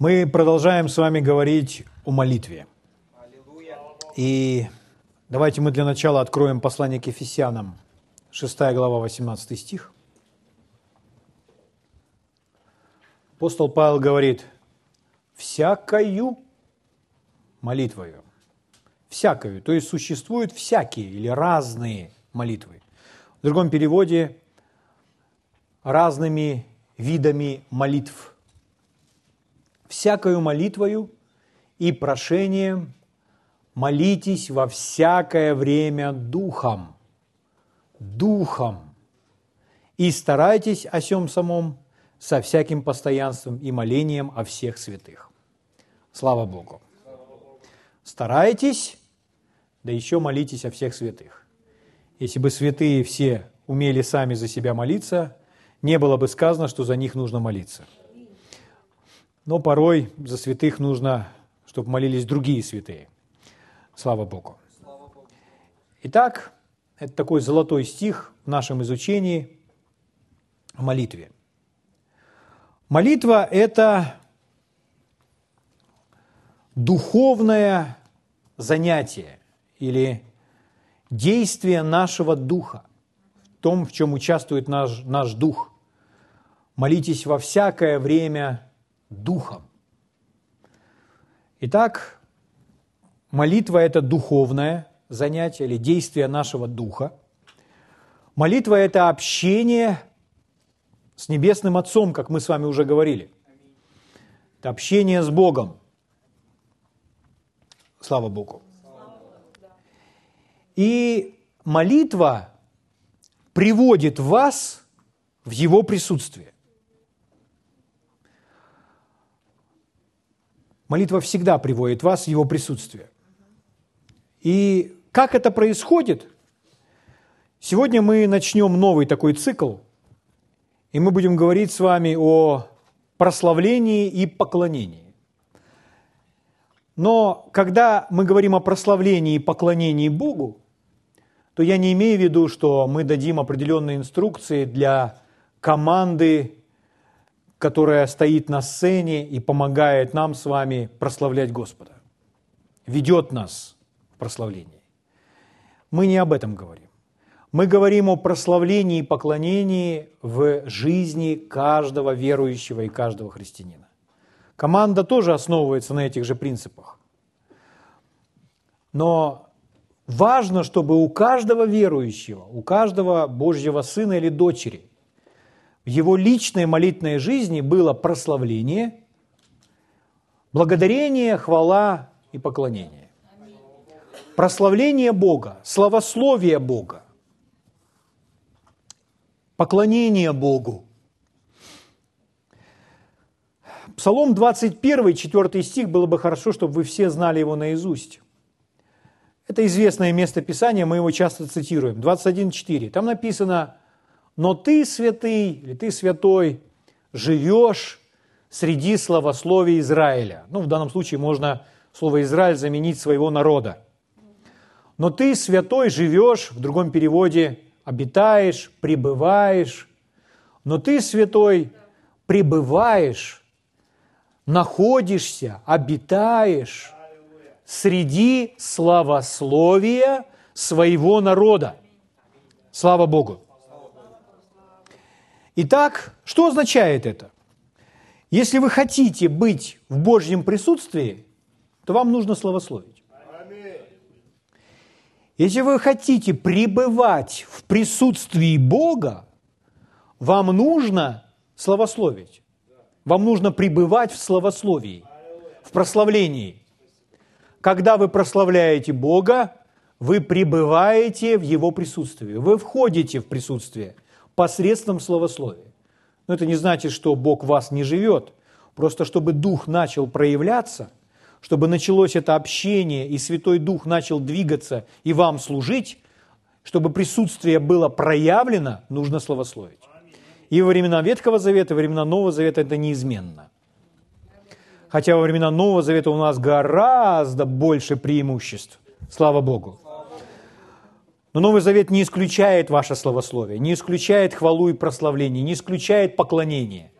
Мы продолжаем с вами говорить о молитве. И давайте мы для начала откроем послание к Ефесянам, 6 глава, 18 стих. Апостол Павел говорит, «всякою молитвою». Всякою, то есть существуют всякие или разные молитвы. В другом переводе разными видами молитв – всякою молитвою и прошением молитесь во всякое время Духом, Духом, и старайтесь о сем самом со всяким постоянством и молением о всех святых. Слава Богу. Старайтесь, да еще молитесь о всех святых. Если бы святые все умели сами за себя молиться, не было бы сказано, что за них нужно молиться – но порой за святых нужно, чтобы молились другие святые. Слава Богу. Итак, это такой золотой стих в нашем изучении о молитве. Молитва – это духовное занятие или действие нашего духа, в том, в чем участвует наш, наш дух. Молитесь во всякое время Духом. Итак, молитва – это духовное занятие или действие нашего духа. Молитва – это общение с Небесным Отцом, как мы с вами уже говорили. Это общение с Богом. Слава Богу. И молитва приводит вас в Его присутствие. Молитва всегда приводит вас в Его присутствие. И как это происходит? Сегодня мы начнем новый такой цикл, и мы будем говорить с вами о прославлении и поклонении. Но когда мы говорим о прославлении и поклонении Богу, то я не имею в виду, что мы дадим определенные инструкции для команды которая стоит на сцене и помогает нам с вами прославлять Господа, ведет нас в прославлении. Мы не об этом говорим. Мы говорим о прославлении и поклонении в жизни каждого верующего и каждого христианина. Команда тоже основывается на этих же принципах. Но важно, чтобы у каждого верующего, у каждого Божьего сына или дочери – в его личной молитвенной жизни было прославление, благодарение, хвала и поклонение. Прославление Бога, славословие Бога, поклонение Богу. Псалом 21, 4 стих, было бы хорошо, чтобы вы все знали его наизусть. Это известное место Писания, мы его часто цитируем. 21.4. Там написано но ты, святый, или ты, святой, живешь среди славословия Израиля. Ну, в данном случае можно слово «Израиль» заменить своего народа. Но ты, святой, живешь, в другом переводе, обитаешь, пребываешь. Но ты, святой, пребываешь, находишься, обитаешь среди славословия своего народа. Слава Богу! Итак, что означает это? Если вы хотите быть в Божьем присутствии, то вам нужно славословить. Если вы хотите пребывать в присутствии Бога, вам нужно славословить. Вам нужно пребывать в славословии, в прославлении. Когда вы прославляете Бога, вы пребываете в Его присутствии, вы входите в присутствие – посредством словословия. Но это не значит, что Бог вас не живет. Просто чтобы Дух начал проявляться, чтобы началось это общение, и Святой Дух начал двигаться и вам служить, чтобы присутствие было проявлено, нужно словословить. И во времена Ветхого Завета, и во времена Нового Завета это неизменно. Хотя во времена Нового Завета у нас гораздо больше преимуществ. Слава Богу. Но Новый Завет не исключает ваше словословие, не исключает хвалу и прославление, не исключает поклонение.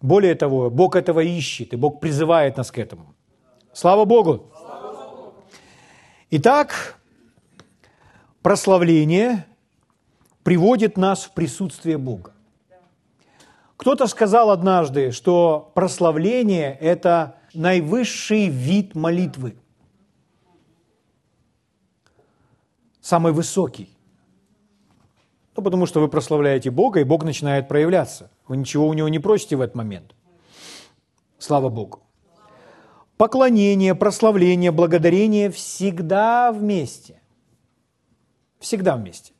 Более того, Бог этого ищет, и Бог призывает нас к этому. Слава Богу! Итак, прославление приводит нас в присутствие Бога. Кто-то сказал однажды, что прославление – это наивысший вид молитвы. Самый высокий. Ну, потому что вы прославляете Бога, и Бог начинает проявляться. Вы ничего у Него не просите в этот момент. Слава Богу. Поклонение, прославление, благодарение всегда вместе. Всегда вместе.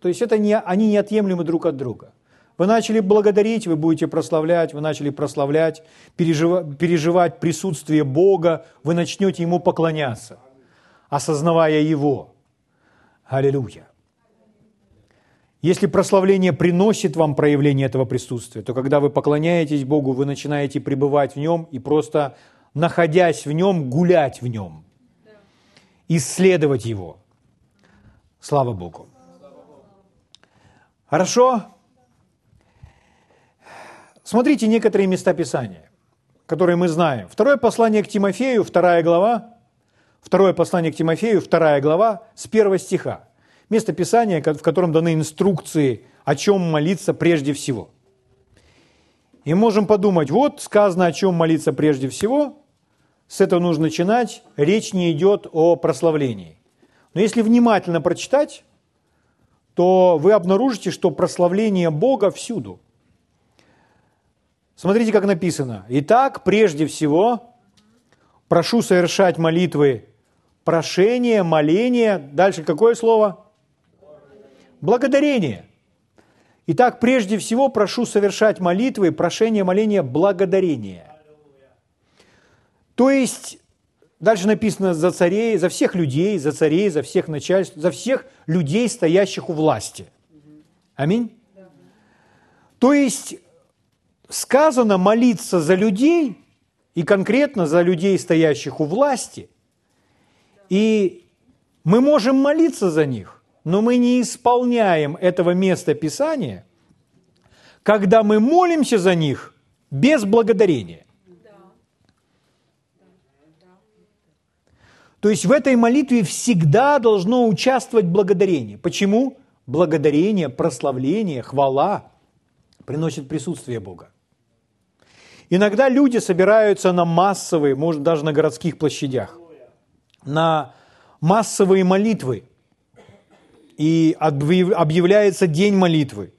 То есть это не, они неотъемлемы друг от друга. Вы начали благодарить, вы будете прославлять, вы начали прославлять, переживать, переживать присутствие Бога, вы начнете Ему поклоняться, осознавая Его. Аллилуйя. Если прославление приносит вам проявление этого присутствия, то когда вы поклоняетесь Богу, вы начинаете пребывать в Нем и просто, находясь в Нем, гулять в Нем, исследовать Его. Слава Богу. Хорошо? Смотрите некоторые места Писания, которые мы знаем. Второе послание к Тимофею, вторая глава. Второе послание к Тимофею, вторая глава, с первого стиха место Писания, в котором даны инструкции, о чем молиться прежде всего. И можем подумать, вот сказано, о чем молиться прежде всего, с этого нужно начинать, речь не идет о прославлении. Но если внимательно прочитать, то вы обнаружите, что прославление Бога всюду. Смотрите, как написано. Итак, прежде всего, прошу совершать молитвы прошение, моление. Дальше какое слово? Благодарение. Итак, прежде всего прошу совершать молитвы, прошение, моление, благодарение. То есть, дальше написано за царей, за всех людей, за царей, за всех начальств, за всех людей, стоящих у власти. Аминь. То есть, сказано молиться за людей, и конкретно за людей, стоящих у власти, и мы можем молиться за них, но мы не исполняем этого места Писания, когда мы молимся за них без благодарения. То есть в этой молитве всегда должно участвовать благодарение. Почему? Благодарение, прославление, хвала приносит присутствие Бога. Иногда люди собираются на массовые, может даже на городских площадях, на массовые молитвы – и объявляется день молитвы.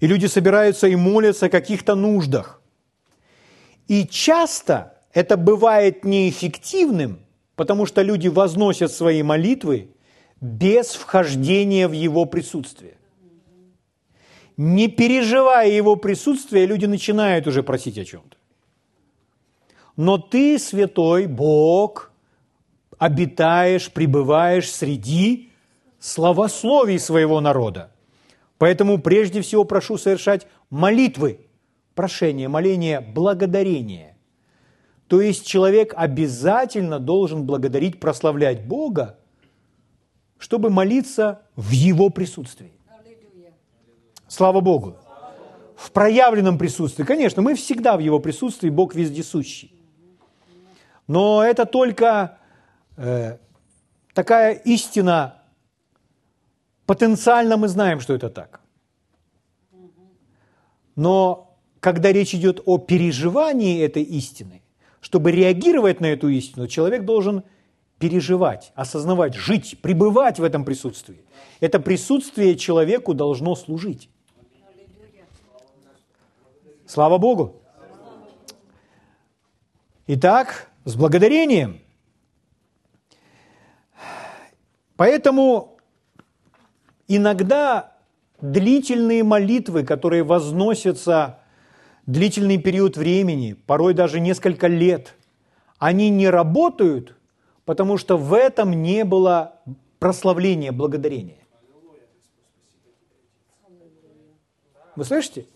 И люди собираются и молятся о каких-то нуждах. И часто это бывает неэффективным, потому что люди возносят свои молитвы без вхождения в его присутствие. Не переживая его присутствие, люди начинают уже просить о чем-то. Но ты, святой Бог, обитаешь, пребываешь среди славословий своего народа. Поэтому прежде всего прошу совершать молитвы, прошение, моление, благодарение. То есть человек обязательно должен благодарить, прославлять Бога, чтобы молиться в Его присутствии. Слава Богу. В проявленном присутствии. Конечно, мы всегда в Его присутствии, Бог вездесущий. Но это только такая истина Потенциально мы знаем, что это так. Но когда речь идет о переживании этой истины, чтобы реагировать на эту истину, человек должен переживать, осознавать, жить, пребывать в этом присутствии. Это присутствие человеку должно служить. Слава Богу! Итак, с благодарением. Поэтому Иногда длительные молитвы, которые возносятся длительный период времени, порой даже несколько лет, они не работают, потому что в этом не было прославления, благодарения. Вы слышите?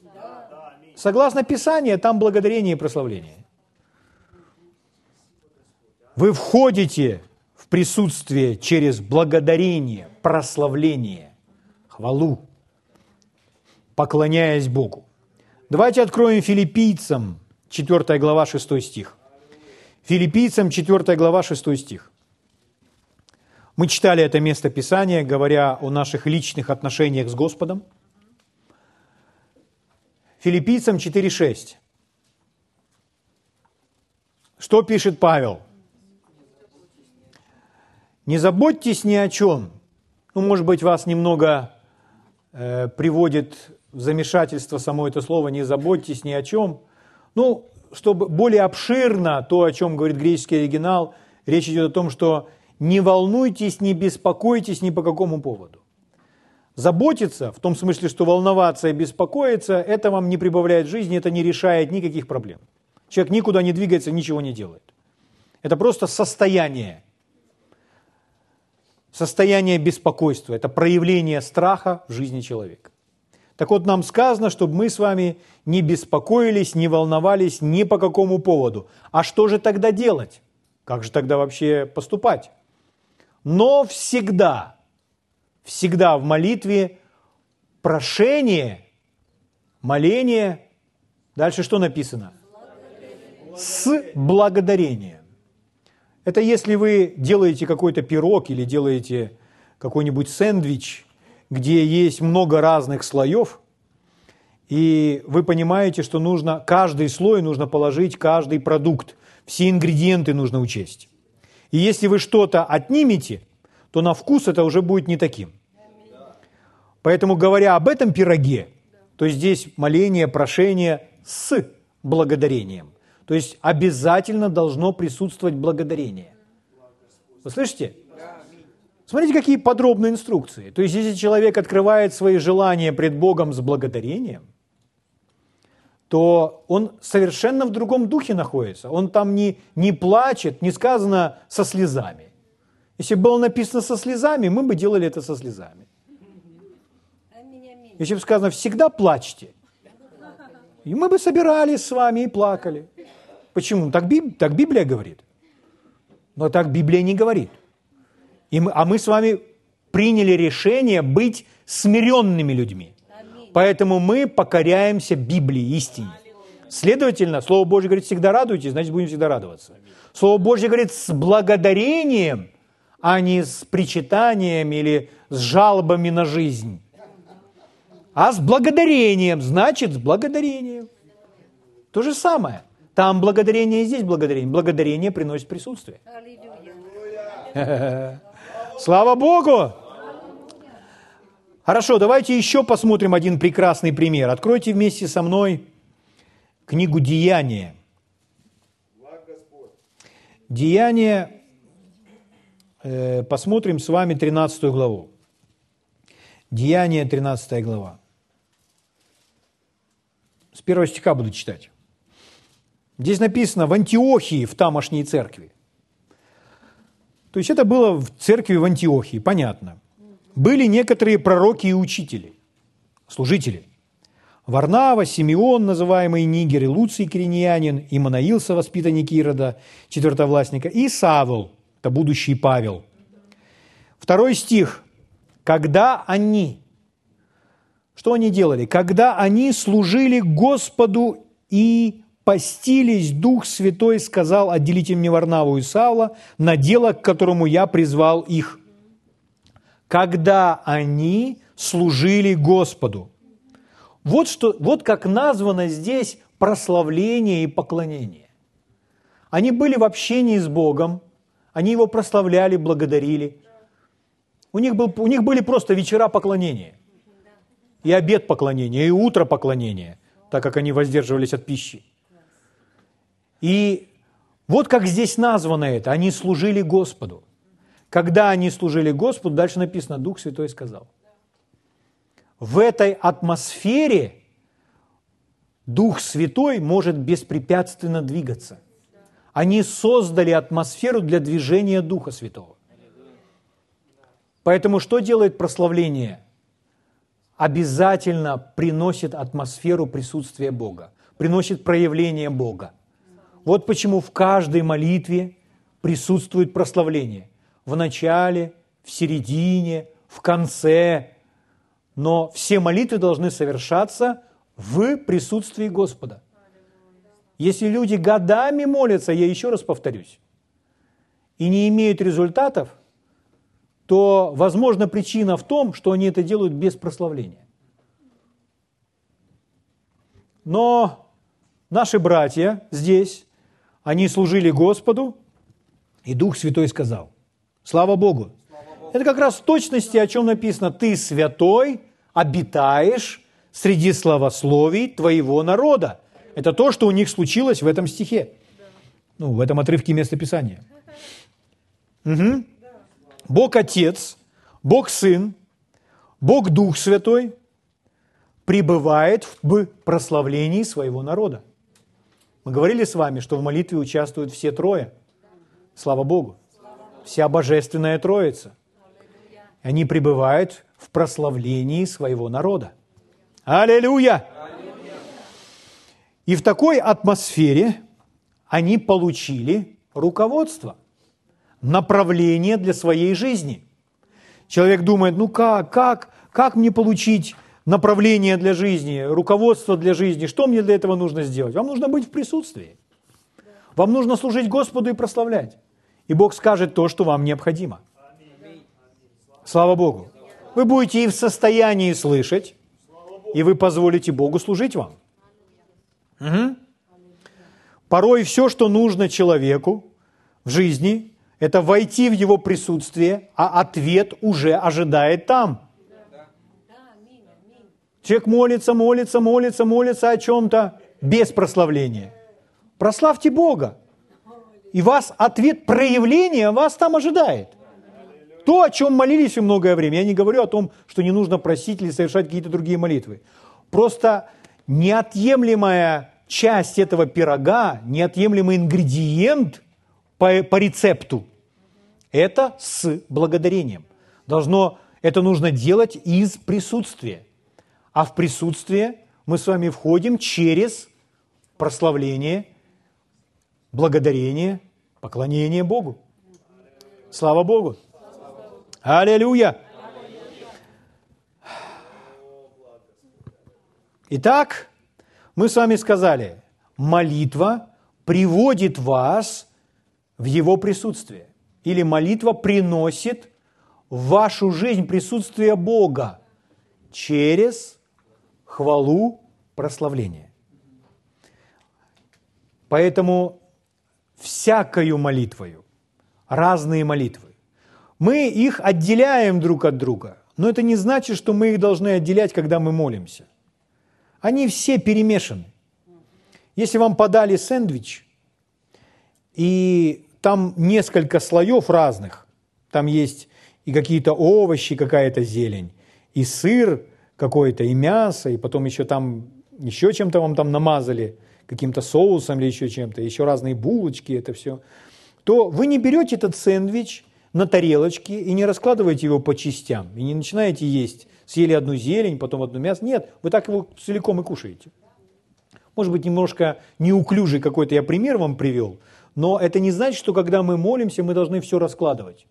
Согласно Писанию, там благодарение и прославление. Вы входите присутствие через благодарение, прославление хвалу, поклоняясь Богу. Давайте откроем филиппийцам, 4 глава, 6 стих. Филиппийцам, 4 глава, 6 стих. Мы читали это место Писания, говоря о наших личных отношениях с Господом. Филиппийцам 4.6. Что пишет Павел? Не заботьтесь ни о чем. Ну, может быть, вас немного э, приводит в замешательство само это слово «не заботьтесь ни о чем». Ну, чтобы более обширно то, о чем говорит греческий оригинал, речь идет о том, что не волнуйтесь, не беспокойтесь ни по какому поводу. Заботиться, в том смысле, что волноваться и беспокоиться, это вам не прибавляет жизни, это не решает никаких проблем. Человек никуда не двигается, ничего не делает. Это просто состояние. Состояние беспокойства. Это проявление страха в жизни человека. Так вот, нам сказано, чтобы мы с вами не беспокоились, не волновались ни по какому поводу. А что же тогда делать? Как же тогда вообще поступать? Но всегда, всегда в молитве прошение, моление, дальше что написано? С благодарением. Это если вы делаете какой-то пирог или делаете какой-нибудь сэндвич, где есть много разных слоев, и вы понимаете, что нужно каждый слой нужно положить, каждый продукт, все ингредиенты нужно учесть. И если вы что-то отнимете, то на вкус это уже будет не таким. Поэтому, говоря об этом пироге, то здесь моление, прошение с благодарением. То есть обязательно должно присутствовать благодарение. Вы слышите? Смотрите, какие подробные инструкции. То есть, если человек открывает свои желания пред Богом с благодарением, то он совершенно в другом духе находится. Он там не, не плачет, не сказано со слезами. Если было написано со слезами, мы бы делали это со слезами. Если бы сказано «всегда плачьте», и мы бы собирались с вами и плакали. Почему? Так, Биб, так Библия говорит. Но так Библия не говорит. И мы, а мы с вами приняли решение быть смиренными людьми. Поэтому мы покоряемся Библии, истине. Следовательно, Слово Божье говорит, всегда радуйтесь, значит, будем всегда радоваться. Слово Божье говорит с благодарением, а не с причитанием или с жалобами на жизнь. А с благодарением, значит, с благодарением. То же самое. Там благодарение, здесь благодарение. Благодарение приносит присутствие. Слава Богу! Хорошо, давайте еще посмотрим один прекрасный пример. Откройте вместе со мной книгу «Деяния». Деяния, э, посмотрим с вами 13 главу. Деяния, 13 глава. С первого стиха буду читать. Здесь написано «в Антиохии, в тамошней церкви». То есть это было в церкви в Антиохии, понятно были некоторые пророки и учители, служители. Варнава, Симеон, называемый Нигер, и Луций Кириньянин, и Манаил, воспитанник Ирода, четвертовластника, и Савл, это будущий Павел. Второй стих. Когда они, что они делали? Когда они служили Господу и постились, Дух Святой сказал, отделите мне Варнаву и Савла на дело, к которому я призвал их когда они служили Господу. Вот, что, вот как названо здесь прославление и поклонение. Они были в общении с Богом, они Его прославляли, благодарили. У них, был, у них были просто вечера поклонения, и обед поклонения, и утро поклонения, так как они воздерживались от пищи. И вот как здесь названо это, они служили Господу. Когда они служили Господу, дальше написано, Дух Святой сказал. В этой атмосфере Дух Святой может беспрепятственно двигаться. Они создали атмосферу для движения Духа Святого. Поэтому что делает прославление? Обязательно приносит атмосферу присутствия Бога, приносит проявление Бога. Вот почему в каждой молитве присутствует прославление в начале, в середине, в конце. Но все молитвы должны совершаться в присутствии Господа. Если люди годами молятся, я еще раз повторюсь, и не имеют результатов, то, возможно, причина в том, что они это делают без прославления. Но наши братья здесь, они служили Господу, и Дух Святой сказал, слава Богу. Это как раз в точности, о чем написано, ты святой, обитаешь среди славословий твоего народа. Это то, что у них случилось в этом стихе. Ну, в этом отрывке местописания. Угу. Бог Отец, Бог Сын, Бог Дух Святой пребывает в прославлении своего народа. Мы говорили с вами, что в молитве участвуют все трое. Слава Богу. Вся Божественная Троица. Они пребывают в прославлении своего народа. Аллилуйя! И в такой атмосфере они получили руководство, направление для своей жизни. Человек думает, ну как, как, как мне получить направление для жизни, руководство для жизни, что мне для этого нужно сделать? Вам нужно быть в присутствии. Вам нужно служить Господу и прославлять. И Бог скажет то, что вам необходимо. Слава Богу. Вы будете и в состоянии слышать, и вы позволите Богу служить вам. Угу. Порой все, что нужно человеку в жизни, это войти в его присутствие, а ответ уже ожидает там. Человек молится, молится, молится, молится о чем-то без прославления. Прославьте Бога. И вас ответ проявления вас там ожидает. То, о чем молились вы многое время. Я не говорю о том, что не нужно просить или совершать какие-то другие молитвы. Просто неотъемлемая часть этого пирога, неотъемлемый ингредиент по, по рецепту – это с благодарением. Должно, это нужно делать из присутствия. А в присутствие мы с вами входим через прославление, благодарение, поклонение Богу. Слава Богу! Аллилуйя! Итак, мы с вами сказали, молитва приводит вас в Его присутствие. Или молитва приносит в вашу жизнь присутствие Бога через хвалу, прославление. Поэтому всякою молитвою, разные молитвы, мы их отделяем друг от друга, но это не значит, что мы их должны отделять, когда мы молимся. Они все перемешаны. Если вам подали сэндвич, и там несколько слоев разных, там есть и какие-то овощи, какая-то зелень, и сыр какой-то, и мясо, и потом еще там, еще чем-то вам там намазали, каким-то соусом или еще чем-то, еще разные булочки, это все, то вы не берете этот сэндвич на тарелочке и не раскладываете его по частям, и не начинаете есть. Съели одну зелень, потом одно мясо. Нет, вы так его целиком и кушаете. Может быть, немножко неуклюжий какой-то я пример вам привел, но это не значит, что когда мы молимся, мы должны все раскладывать.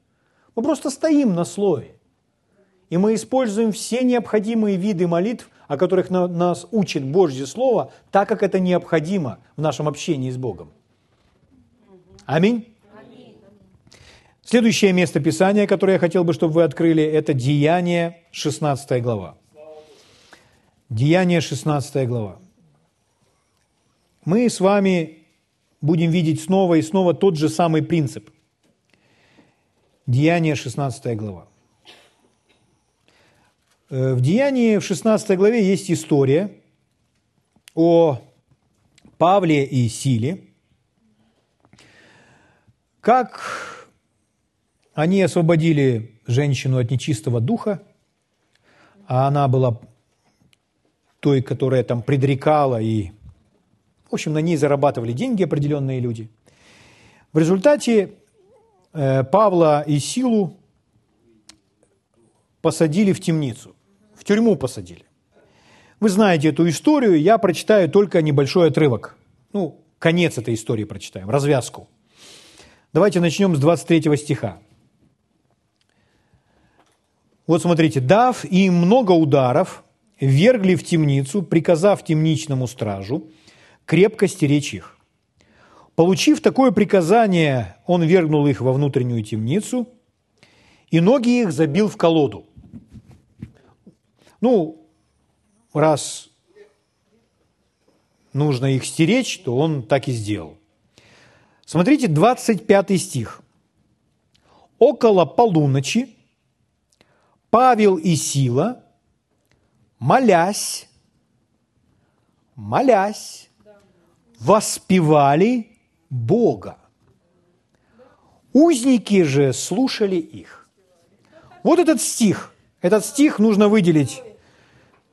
Мы просто стоим на слове. И мы используем все необходимые виды молитв, о которых нас учит Божье Слово, так как это необходимо в нашем общении с Богом. Аминь. Следующее место Писания, которое я хотел бы, чтобы вы открыли, это Деяние, 16 глава. Деяние, 16 глава. Мы с вами будем видеть снова и снова тот же самый принцип. Деяние, 16 глава. Э, в Деянии в 16 главе есть история о Павле и Силе, как они освободили женщину от нечистого духа, а она была той, которая там предрекала и, в общем, на ней зарабатывали деньги определенные люди. В результате э, Павла и Силу посадили в темницу, в тюрьму посадили. Вы знаете эту историю, я прочитаю только небольшой отрывок. Ну, конец этой истории прочитаем, развязку. Давайте начнем с 23 стиха. Вот смотрите, дав им много ударов, вергли в темницу, приказав темничному стражу крепко стеречь их. Получив такое приказание, он вергнул их во внутреннюю темницу, и ноги их забил в колоду. Ну, раз нужно их стеречь, то он так и сделал. Смотрите, 25 стих. «Около полуночи Павел и Сила, молясь, молясь, воспевали Бога. Узники же слушали их. Вот этот стих, этот стих нужно выделить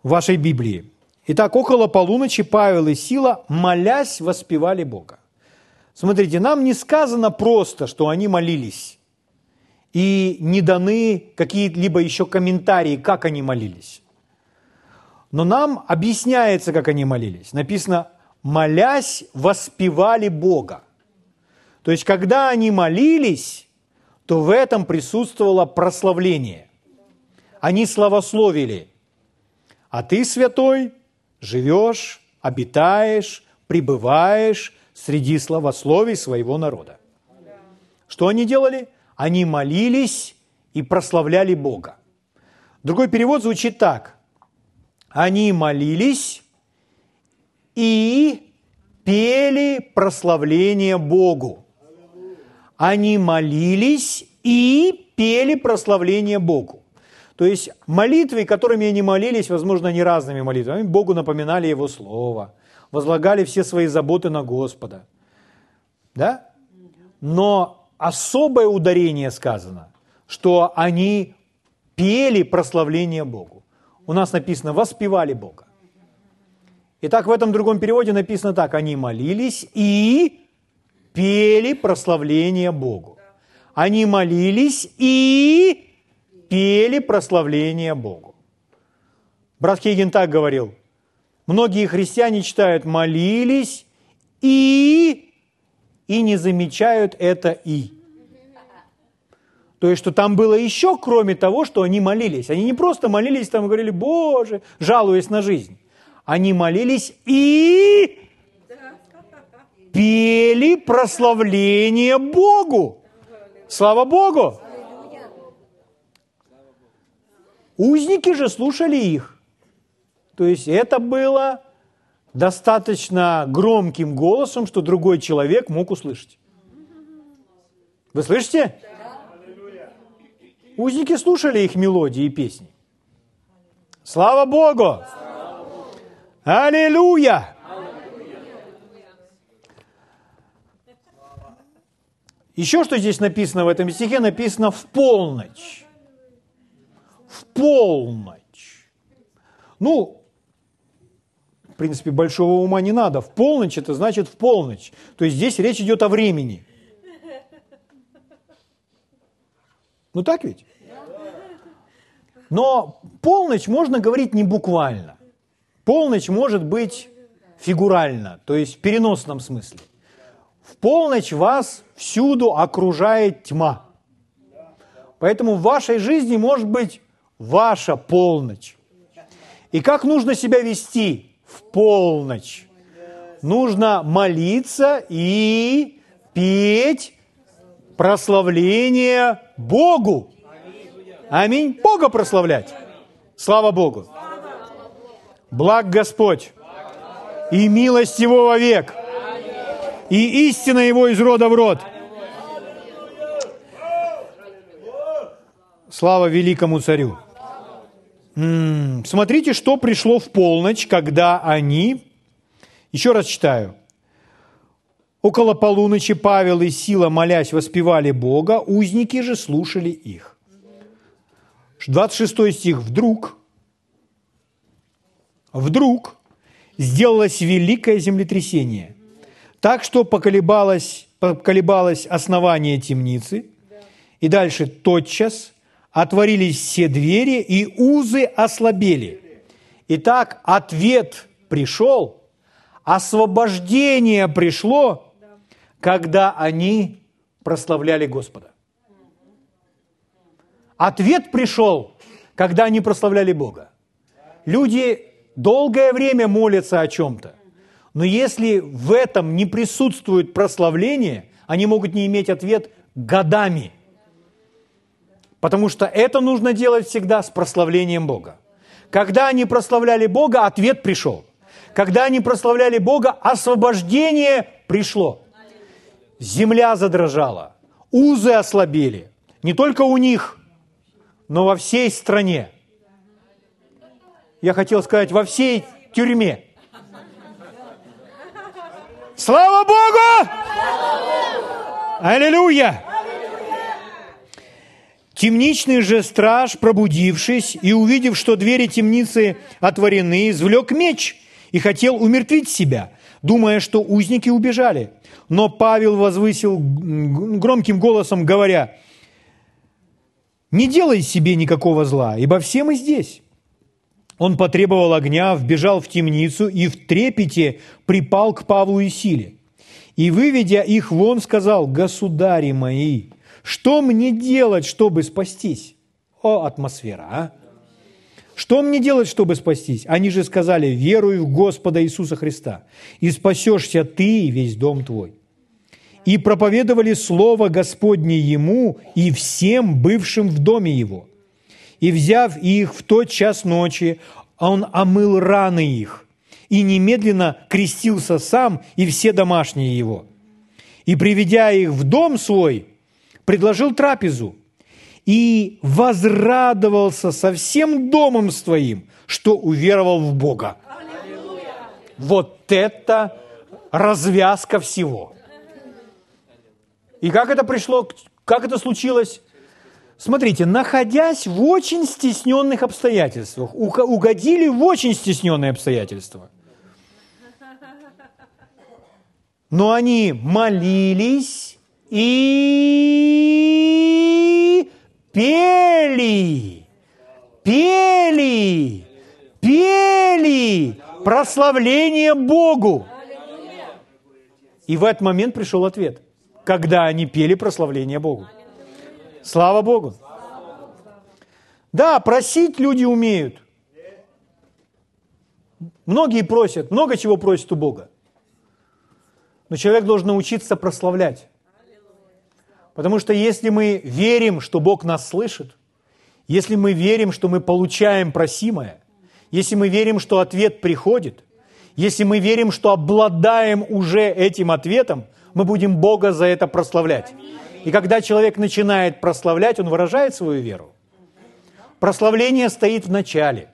вашей Библии. Итак, около полуночи Павел и Сила, молясь, воспевали Бога. Смотрите, нам не сказано просто, что они молились, и не даны какие-либо еще комментарии, как они молились. Но нам объясняется, как они молились. Написано, молясь, воспевали Бога. То есть, когда они молились, то в этом присутствовало прославление. Они славословили. А ты, святой, живешь, обитаешь, пребываешь среди славословий своего народа. Что они делали? Они молились и прославляли Бога. Другой перевод звучит так. Они молились и пели прославление Богу. Они молились и пели прославление Богу. То есть молитвы, которыми они молились, возможно, не разными молитвами. Богу напоминали Его Слово – возлагали все свои заботы на Господа. Да? Но особое ударение сказано, что они пели прославление Богу. У нас написано «воспевали Бога». Итак, в этом другом переводе написано так. Они молились и пели прославление Богу. Они молились и пели прославление Богу. Брат Хейген так говорил – Многие христиане читают «молились» и, и не замечают это «и». То есть, что там было еще, кроме того, что они молились. Они не просто молились, там говорили, Боже, жалуясь на жизнь. Они молились и пели прославление Богу. Слава Богу! Узники же слушали их. То есть это было достаточно громким голосом, что другой человек мог услышать. Вы слышите? Узники слушали их мелодии и песни. Слава Богу! Аллилуйя! Еще что здесь написано в этом стихе, написано в полночь. В полночь. Ну, в принципе, большого ума не надо. В полночь это значит в полночь. То есть здесь речь идет о времени. Ну так ведь? Но полночь можно говорить не буквально. Полночь может быть фигурально, то есть в переносном смысле. В полночь вас всюду окружает тьма. Поэтому в вашей жизни может быть ваша полночь. И как нужно себя вести? в полночь. Нужно молиться и петь прославление Богу. Аминь. Бога прославлять. Слава Богу. Благ Господь и милость Его вовек, и истина Его из рода в род. Слава великому царю. Смотрите, что пришло в полночь, когда они... Еще раз читаю. Около полуночи Павел и Сила, молясь, воспевали Бога, узники же слушали их. 26 стих. Вдруг, вдруг сделалось великое землетрясение, так что поколебалось, поколебалось основание темницы, и дальше тотчас – отворились все двери, и узы ослабели. Итак, ответ пришел, освобождение пришло, когда они прославляли Господа. Ответ пришел, когда они прославляли Бога. Люди долгое время молятся о чем-то. Но если в этом не присутствует прославление, они могут не иметь ответ годами. Потому что это нужно делать всегда с прославлением Бога. Когда они прославляли Бога, ответ пришел. Когда они прославляли Бога, освобождение пришло. Земля задрожала, узы ослабели. Не только у них, но во всей стране. Я хотел сказать, во всей тюрьме. Слава Богу! Аллилуйя! Темничный же страж, пробудившись и увидев, что двери темницы отворены, извлек меч и хотел умертвить себя, думая, что узники убежали. Но Павел возвысил громким голосом, говоря, «Не делай себе никакого зла, ибо все мы здесь». Он потребовал огня, вбежал в темницу и в трепете припал к Павлу и Силе. И, выведя их вон, сказал, «Государи мои, что мне делать, чтобы спастись? О, атмосфера, а? Что мне делать, чтобы спастись? Они же сказали, веруй в Господа Иисуса Христа, и спасешься ты и весь дом твой. И проповедовали Слово Господне ему и всем бывшим в доме его. И, взяв их в тот час ночи, он омыл раны их, и немедленно крестился сам и все домашние его. И, приведя их в дом свой, предложил трапезу и возрадовался со всем домом своим, что уверовал в Бога. Вот это развязка всего. И как это пришло, как это случилось? Смотрите, находясь в очень стесненных обстоятельствах, угодили в очень стесненные обстоятельства. Но они молились и пели, пели, пели прославление Богу. И в этот момент пришел ответ, когда они пели прославление Богу. Слава Богу. Да, просить люди умеют. Многие просят, много чего просят у Бога. Но человек должен научиться прославлять. Потому что если мы верим, что Бог нас слышит, если мы верим, что мы получаем просимое, если мы верим, что ответ приходит, если мы верим, что обладаем уже этим ответом, мы будем Бога за это прославлять. И когда человек начинает прославлять, он выражает свою веру. Прославление стоит в начале,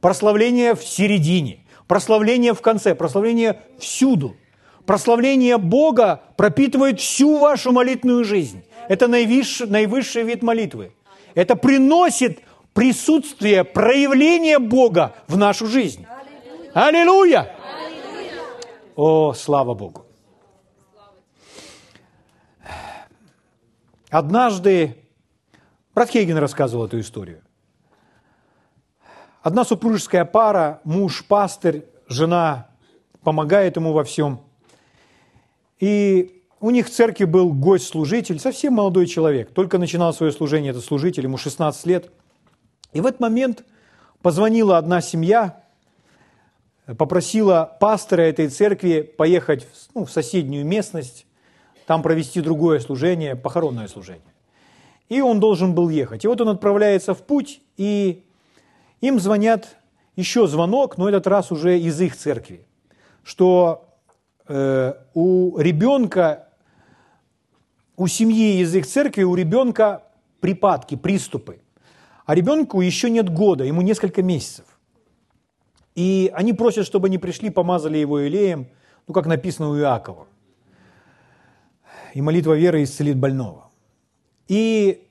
прославление в середине, прославление в конце, прославление всюду – Прославление Бога пропитывает всю вашу молитвенную жизнь. Это наивысший, наивысший вид молитвы. Это приносит присутствие, проявление Бога в нашу жизнь. Аллилуйя! О, слава Богу! Однажды брат Хейген рассказывал эту историю. Одна супружеская пара, муж, пастырь, жена помогает ему во всем. И у них в церкви был гость-служитель, совсем молодой человек, только начинал свое служение, этот служитель, ему 16 лет. И в этот момент позвонила одна семья, попросила пастора этой церкви поехать в, ну, в соседнюю местность, там провести другое служение, похоронное служение. И он должен был ехать. И вот он отправляется в путь, и им звонят еще звонок, но этот раз уже из их церкви, что у ребенка, у семьи из их церкви, у ребенка припадки, приступы. А ребенку еще нет года, ему несколько месяцев. И они просят, чтобы они пришли, помазали его елеем, ну, как написано у Иакова. И молитва веры исцелит больного. И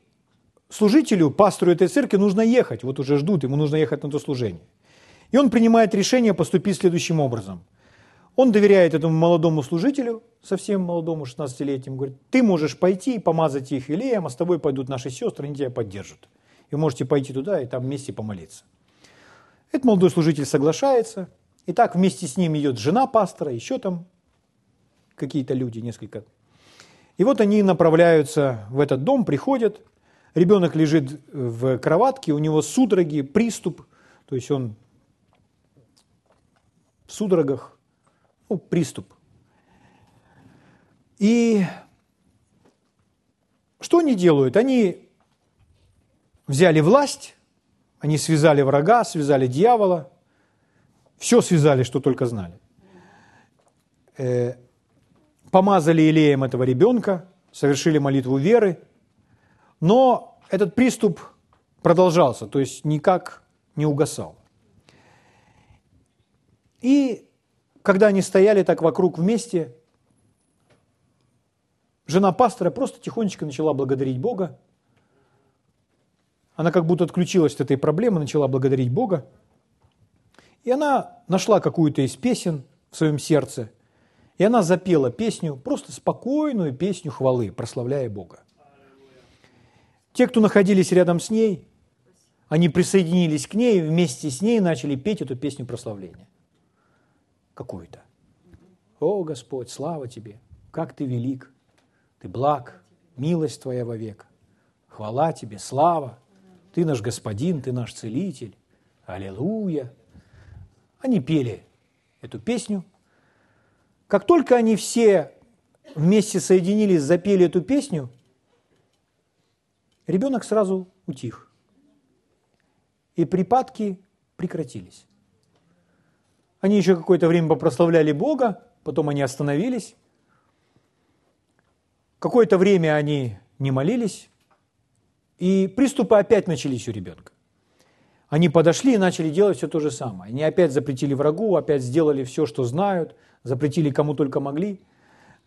служителю, пастору этой церкви нужно ехать, вот уже ждут, ему нужно ехать на то служение. И он принимает решение поступить следующим образом – он доверяет этому молодому служителю, совсем молодому, 16-летнему, говорит, ты можешь пойти и помазать их илеем, а с тобой пойдут наши сестры, они тебя поддержат. И можете пойти туда и там вместе помолиться. Этот молодой служитель соглашается, и так вместе с ним идет жена пастора, еще там какие-то люди, несколько. И вот они направляются в этот дом, приходят, ребенок лежит в кроватке, у него судороги, приступ, то есть он в судорогах, ну, приступ. И что они делают? Они взяли власть, они связали врага, связали дьявола, все связали, что только знали. Э, помазали елеем этого ребенка, совершили молитву веры, но этот приступ продолжался, то есть никак не угасал. И когда они стояли так вокруг вместе, жена пастора просто тихонечко начала благодарить Бога. Она как будто отключилась от этой проблемы, начала благодарить Бога. И она нашла какую-то из песен в своем сердце, и она запела песню, просто спокойную песню хвалы, прославляя Бога. Те, кто находились рядом с ней, они присоединились к ней, вместе с ней начали петь эту песню прославления. Какую-то. О, Господь, слава Тебе, как Ты велик, Ты благ, милость Твоя вовек. Хвала Тебе, слава, Ты наш Господин, Ты наш Целитель. Аллилуйя. Они пели эту песню. Как только они все вместе соединились, запели эту песню, ребенок сразу утих. И припадки прекратились. Они еще какое-то время попрославляли Бога, потом они остановились. Какое-то время они не молились, и приступы опять начались у ребенка. Они подошли и начали делать все то же самое. Они опять запретили врагу, опять сделали все, что знают, запретили кому только могли,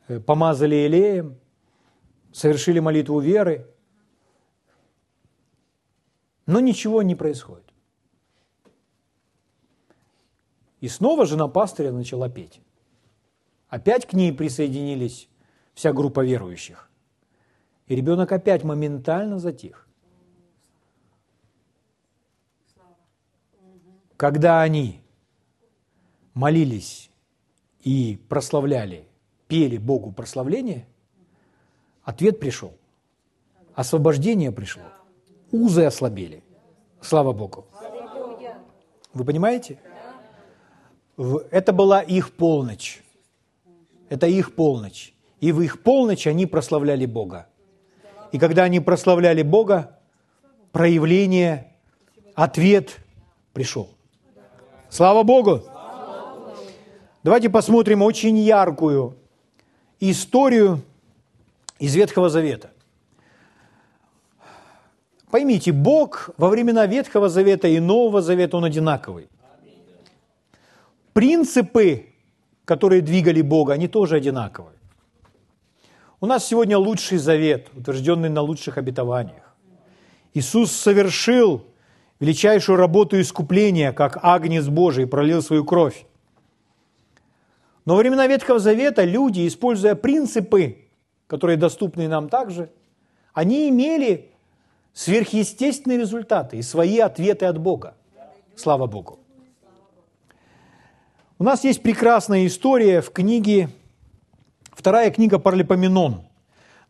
э, помазали елеем, совершили молитву веры. Но ничего не происходит. И снова жена пастыря начала петь. Опять к ней присоединились вся группа верующих. И ребенок опять моментально затих. Когда они молились и прославляли, пели Богу прославление, ответ пришел. Освобождение пришло. Узы ослабели. Слава Богу. Вы понимаете? Это была их полночь. Это их полночь. И в их полночь они прославляли Бога. И когда они прославляли Бога, проявление, ответ пришел. Слава Богу! Давайте посмотрим очень яркую историю из Ветхого Завета. Поймите, Бог во времена Ветхого Завета и Нового Завета, Он одинаковый. Принципы, которые двигали Бога, они тоже одинаковые. У нас сегодня лучший завет, утвержденный на лучших обетованиях. Иисус совершил величайшую работу искупления, как Агнец Божий пролил свою кровь. Но во времена Ветхого Завета люди, используя принципы, которые доступны нам также, они имели сверхъестественные результаты и свои ответы от Бога. Слава Богу. У нас есть прекрасная история в книге, вторая книга Парлипоменон,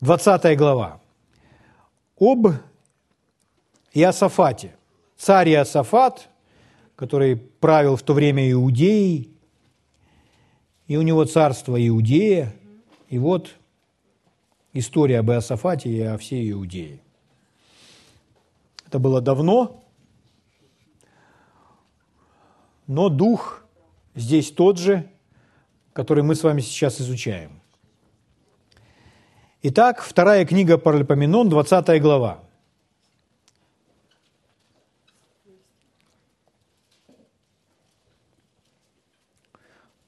20 глава, об Иосафате царь Иосафат, который правил в то время Иудеей, и у него царство Иудея, и вот история об Иосафате и о всей Иудее. Это было давно, но дух здесь тот же, который мы с вами сейчас изучаем. Итак, вторая книга Паралипоменон, 20 глава.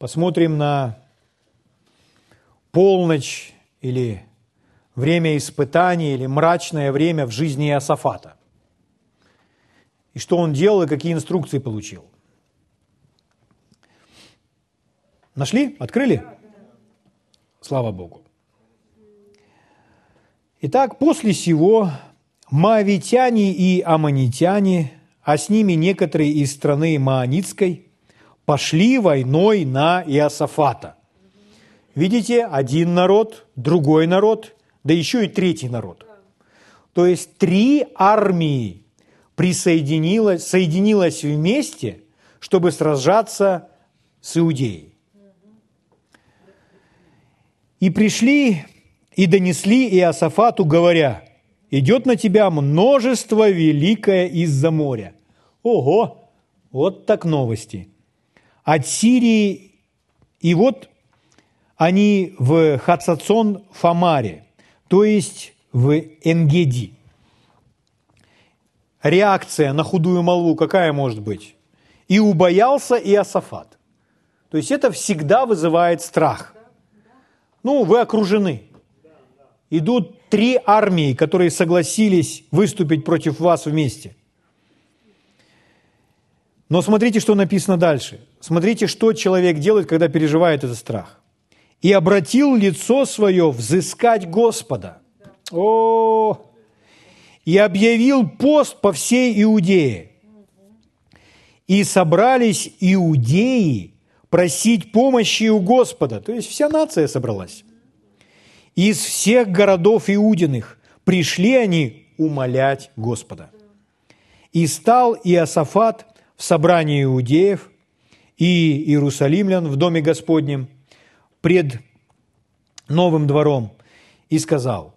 посмотрим на полночь или время испытаний или мрачное время в жизни Иосафата. И что он делал и какие инструкции получил. Нашли? Открыли? Слава Богу. Итак, после сего маавитяне и аманитяне, а с ними некоторые из страны Маанитской – пошли войной на Иосафата. Видите, один народ, другой народ, да еще и третий народ. То есть три армии присоединилось, соединилось вместе, чтобы сражаться с Иудеей. И пришли и донесли Иосафату, говоря, идет на тебя множество великое из-за моря. Ого, вот так новости. От Сирии, и вот они в Хацацон Фамаре, то есть в Энгеди. Реакция на худую молву какая может быть? И убоялся Иосафат. То есть это всегда вызывает страх. Ну, вы окружены. Идут три армии, которые согласились выступить против вас вместе. Но смотрите, что написано дальше. Смотрите, что человек делает, когда переживает этот страх. «И обратил лицо свое взыскать Господа». О, и объявил пост по всей Иудее. И собрались иудеи просить помощи у Господа. То есть вся нация собралась. Из всех городов Иудиных пришли они умолять Господа. И стал Иосафат в собрании иудеев и иерусалимлян в доме Господнем пред новым двором и сказал,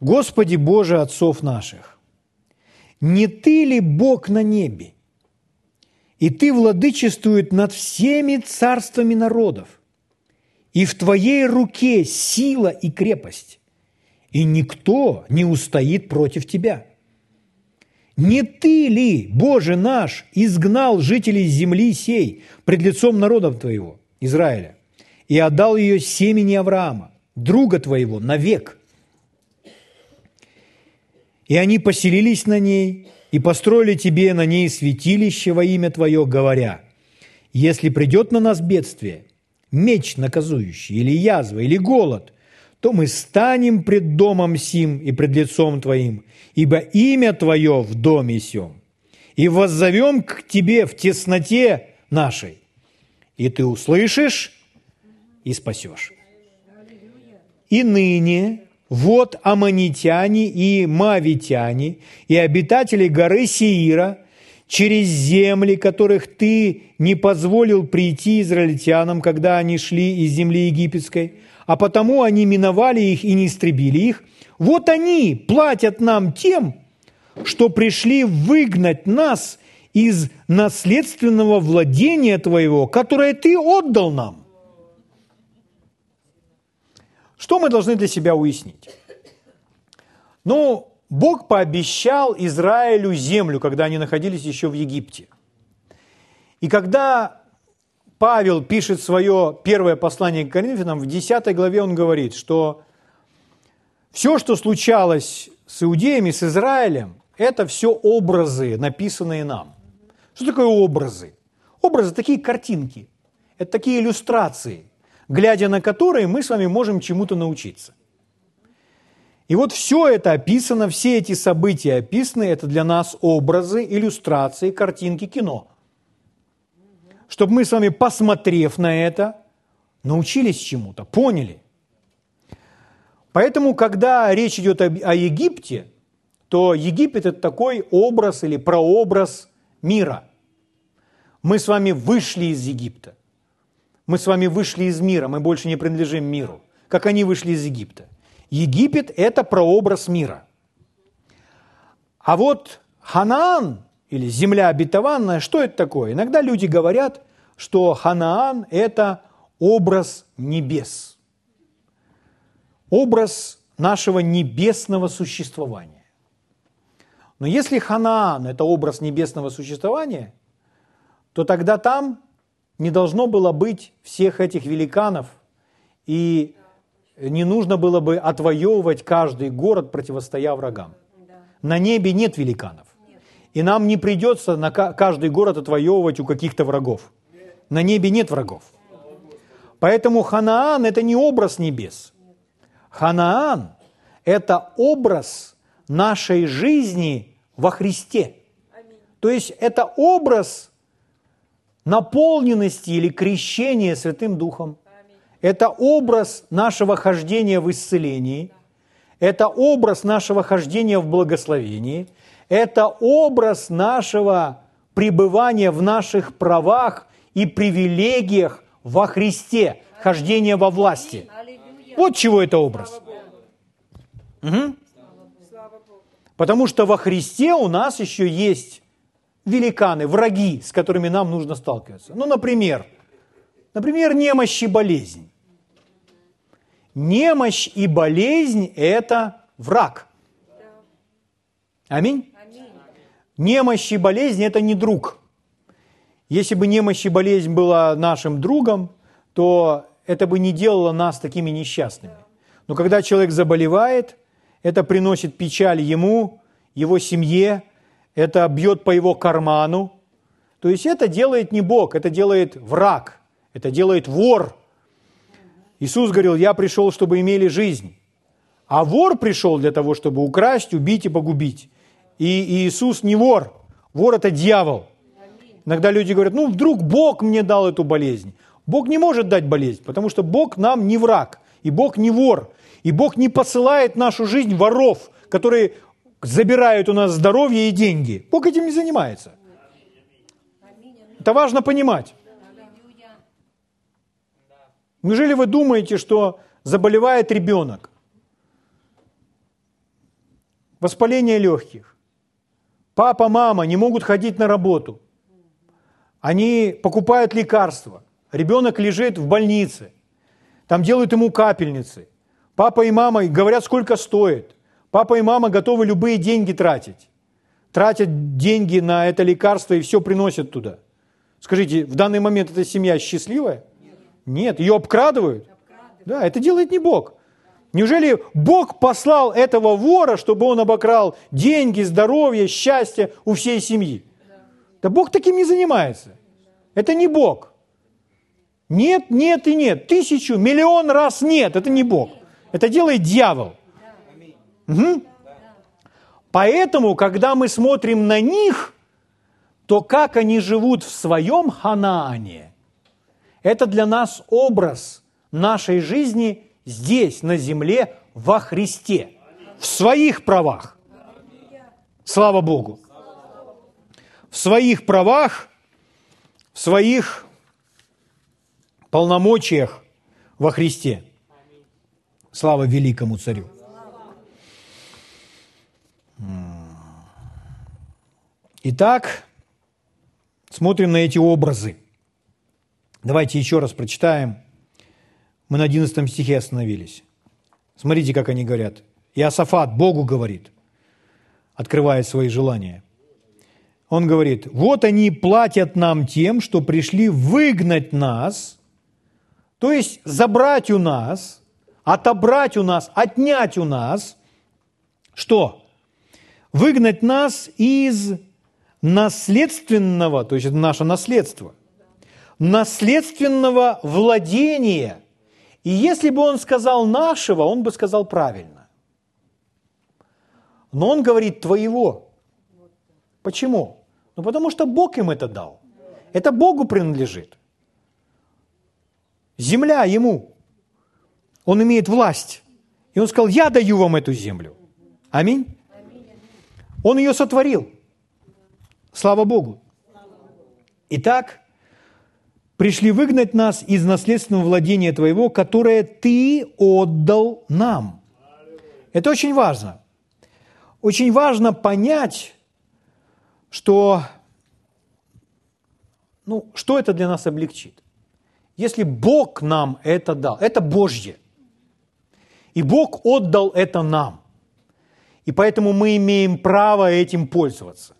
«Господи Боже отцов наших, не Ты ли Бог на небе, и Ты владычествует над всеми царствами народов, и в Твоей руке сила и крепость, и никто не устоит против Тебя. Не Ты ли, Боже наш, изгнал жителей земли сей пред лицом народов Твоего, Израиля, и отдал ее семени Авраама, друга Твоего, навек? И они поселились на ней, и построили Тебе на ней святилище во имя Твое, говоря, если придет на нас бедствие – меч наказующий, или язва, или голод, то мы станем пред домом сим и пред лицом Твоим, ибо имя Твое в доме сем, и воззовем к Тебе в тесноте нашей, и Ты услышишь и спасешь. И ныне вот аманитяне и мавитяне и обитатели горы Сиира – через земли, которых ты не позволил прийти израильтянам, когда они шли из земли египетской, а потому они миновали их и не истребили их. Вот они платят нам тем, что пришли выгнать нас из наследственного владения Твоего, которое Ты отдал нам. Что мы должны для себя уяснить? Ну, Бог пообещал Израилю землю, когда они находились еще в Египте. И когда Павел пишет свое первое послание к Коринфянам, в 10 главе он говорит, что все, что случалось с иудеями, с Израилем, это все образы, написанные нам. Что такое образы? Образы – такие картинки, это такие иллюстрации, глядя на которые мы с вами можем чему-то научиться. И вот все это описано, все эти события описаны, это для нас образы, иллюстрации, картинки, кино. Чтобы мы с вами, посмотрев на это, научились чему-то, поняли. Поэтому, когда речь идет о, Египте, то Египет – это такой образ или прообраз мира. Мы с вами вышли из Египта. Мы с вами вышли из мира, мы больше не принадлежим миру, как они вышли из Египта. Египет – это прообраз мира. А вот Ханаан или земля обетованная, что это такое? Иногда люди говорят, что Ханаан – это образ небес. Образ нашего небесного существования. Но если Ханаан – это образ небесного существования, то тогда там не должно было быть всех этих великанов и не нужно было бы отвоевывать каждый город, противостоя врагам. На небе нет великанов. И нам не придется на каждый город отвоевывать у каких-то врагов. На небе нет врагов. Поэтому Ханаан – это не образ небес. Ханаан – это образ нашей жизни во Христе. То есть это образ наполненности или крещения Святым Духом. Это образ нашего хождения в исцелении, это образ нашего хождения в благословении, это образ нашего пребывания в наших правах и привилегиях во Христе, хождение во власти. Вот чего это образ. Угу. Потому что во Христе у нас еще есть великаны, враги, с которыми нам нужно сталкиваться. Ну, например, например, немощь и болезнь. Немощь и болезнь – это враг. Аминь? Немощь и болезнь – это не друг. Если бы немощь и болезнь была нашим другом, то это бы не делало нас такими несчастными. Но когда человек заболевает, это приносит печаль ему, его семье, это бьет по его карману. То есть это делает не Бог, это делает враг, это делает вор. Иисус говорил, я пришел, чтобы имели жизнь. А вор пришел для того, чтобы украсть, убить и погубить. И Иисус не вор. Вор – это дьявол. Иногда люди говорят, ну, вдруг Бог мне дал эту болезнь. Бог не может дать болезнь, потому что Бог нам не враг, и Бог не вор. И Бог не посылает в нашу жизнь воров, которые забирают у нас здоровье и деньги. Бог этим не занимается. Это важно понимать. Неужели вы думаете, что заболевает ребенок? Воспаление легких. Папа, мама не могут ходить на работу. Они покупают лекарства. Ребенок лежит в больнице. Там делают ему капельницы. Папа и мама говорят, сколько стоит. Папа и мама готовы любые деньги тратить. Тратят деньги на это лекарство и все приносят туда. Скажите, в данный момент эта семья счастливая? Нет, ее обкрадывают. Да, это делает не Бог. Неужели Бог послал этого вора, чтобы он обокрал деньги, здоровье, счастье у всей семьи? Да Бог таким не занимается. Это не Бог. Нет, нет и нет. Тысячу, миллион раз нет. Это не Бог. Это делает дьявол. Угу. Поэтому, когда мы смотрим на них, то как они живут в своем Ханаане, это для нас образ нашей жизни здесь, на земле, во Христе, в своих правах. Слава Богу. В своих правах, в своих полномочиях во Христе. Слава великому царю. Итак, смотрим на эти образы. Давайте еще раз прочитаем. Мы на 11 стихе остановились. Смотрите, как они говорят. Иосафат Богу говорит, открывая свои желания. Он говорит, вот они платят нам тем, что пришли выгнать нас, то есть забрать у нас, отобрать у нас, отнять у нас, что? Выгнать нас из наследственного, то есть это наше наследство, наследственного владения. И если бы он сказал нашего, он бы сказал правильно. Но он говорит твоего. Почему? Ну, потому что Бог им это дал. Это Богу принадлежит. Земля ему. Он имеет власть. И он сказал, я даю вам эту землю. Аминь. Он ее сотворил. Слава Богу. Итак, пришли выгнать нас из наследственного владения Твоего, которое Ты отдал нам. Это очень важно. Очень важно понять, что, ну, что это для нас облегчит. Если Бог нам это дал, это Божье. И Бог отдал это нам. И поэтому мы имеем право этим пользоваться.